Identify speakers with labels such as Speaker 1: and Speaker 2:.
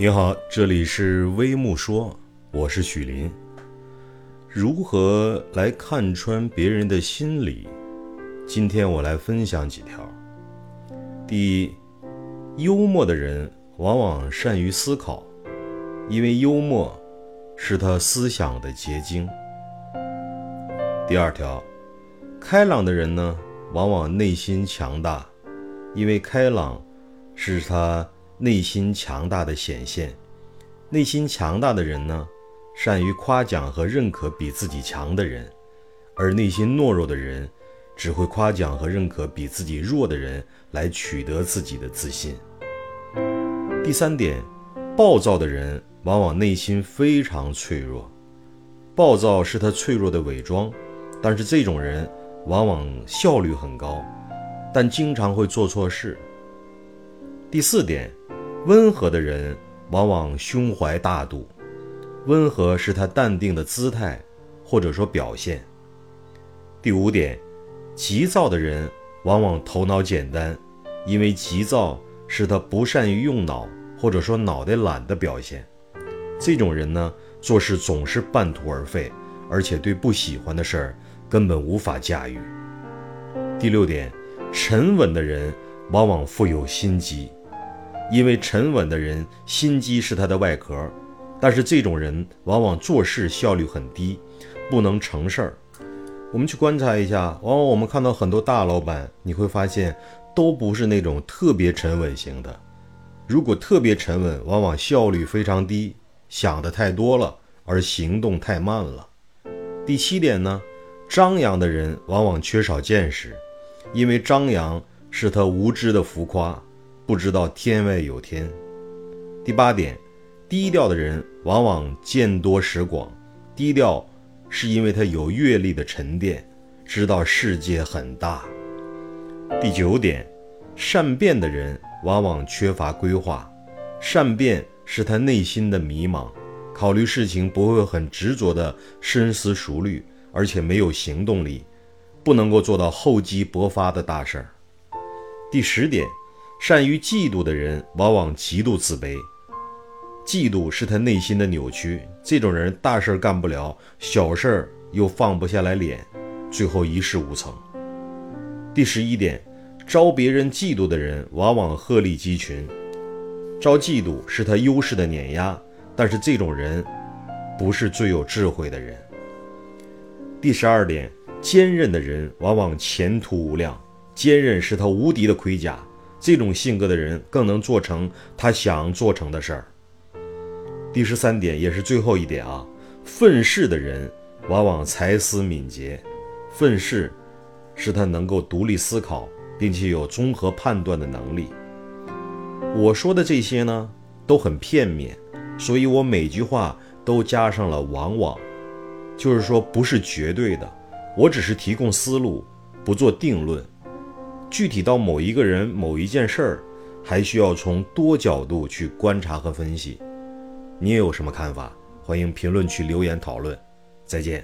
Speaker 1: 你好，这里是微木说，我是许林。如何来看穿别人的心理？今天我来分享几条。第一，幽默的人往往善于思考，因为幽默是他思想的结晶。第二条，开朗的人呢，往往内心强大，因为开朗是他。内心强大的显现，内心强大的人呢，善于夸奖和认可比自己强的人，而内心懦弱的人，只会夸奖和认可比自己弱的人，来取得自己的自信。第三点，暴躁的人往往内心非常脆弱，暴躁是他脆弱的伪装，但是这种人往往效率很高，但经常会做错事。第四点。温和的人往往胸怀大度，温和是他淡定的姿态，或者说表现。第五点，急躁的人往往头脑简单，因为急躁是他不善于用脑，或者说脑袋懒的表现。这种人呢，做事总是半途而废，而且对不喜欢的事儿根本无法驾驭。第六点，沉稳的人往往富有心机。因为沉稳的人心机是他的外壳，但是这种人往往做事效率很低，不能成事儿。我们去观察一下，往往我们看到很多大老板，你会发现都不是那种特别沉稳型的。如果特别沉稳，往往效率非常低，想的太多了，而行动太慢了。第七点呢，张扬的人往往缺少见识，因为张扬是他无知的浮夸。不知道天外有天。第八点，低调的人往往见多识广。低调是因为他有阅历的沉淀，知道世界很大。第九点，善变的人往往缺乏规划。善变是他内心的迷茫，考虑事情不会很执着的深思熟虑，而且没有行动力，不能够做到厚积薄发的大事儿。第十点。善于嫉妒的人往往极度自卑，嫉妒是他内心的扭曲。这种人大事干不了，小事又放不下来脸，最后一事无成。第十一点，招别人嫉妒的人往往鹤立鸡群，招嫉妒是他优势的碾压，但是这种人不是最有智慧的人。第十二点，坚韧的人往往前途无量，坚韧是他无敌的盔甲。这种性格的人更能做成他想做成的事儿。第十三点也是最后一点啊，愤世的人往往才思敏捷，愤世是他能够独立思考，并且有综合判断的能力。我说的这些呢都很片面，所以我每句话都加上了“往往”，就是说不是绝对的，我只是提供思路，不做定论。具体到某一个人、某一件事儿，还需要从多角度去观察和分析。你也有什么看法？欢迎评论区留言讨论。再见。